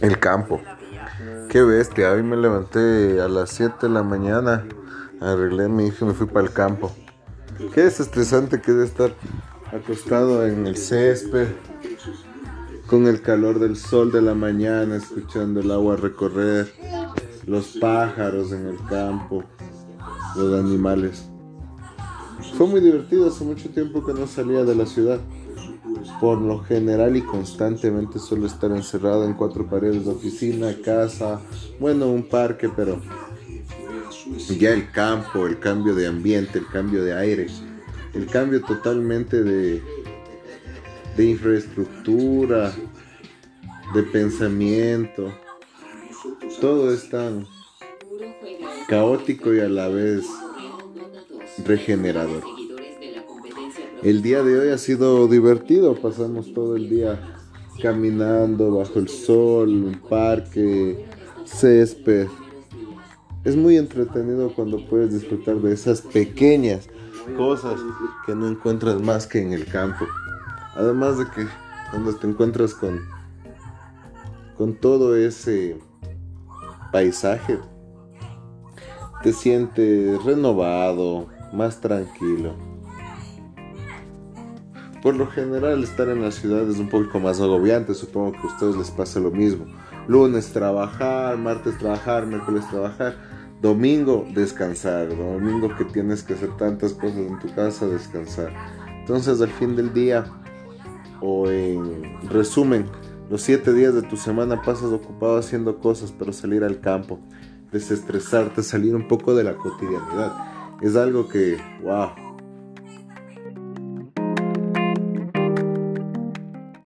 el campo. Qué bestia, hoy me levanté a las 7 de la mañana, arreglé mi hijo y me fui para el campo. Qué desestresante que de estar acostado en el césped, con el calor del sol de la mañana, escuchando el agua recorrer, los pájaros en el campo, los animales. Fue muy divertido, hace mucho tiempo que no salía de la ciudad. Por lo general y constantemente suelo estar encerrado en cuatro paredes de oficina, casa, bueno, un parque, pero ya el campo, el cambio de ambiente, el cambio de aire, el cambio totalmente de, de infraestructura, de pensamiento, todo es tan caótico y a la vez regenerador. El día de hoy ha sido divertido, pasamos todo el día caminando bajo el sol, un parque, césped. Es muy entretenido cuando puedes disfrutar de esas pequeñas cosas que no encuentras más que en el campo. Además de que cuando te encuentras con con todo ese paisaje te sientes renovado, más tranquilo. Por lo general estar en la ciudad es un poco más agobiante, supongo que a ustedes les pasa lo mismo. Lunes trabajar, martes trabajar, miércoles trabajar, domingo descansar, domingo que tienes que hacer tantas cosas en tu casa, descansar. Entonces al fin del día, o en resumen, los siete días de tu semana pasas ocupado haciendo cosas, pero salir al campo, desestresarte, salir un poco de la cotidianidad. Es algo que, wow,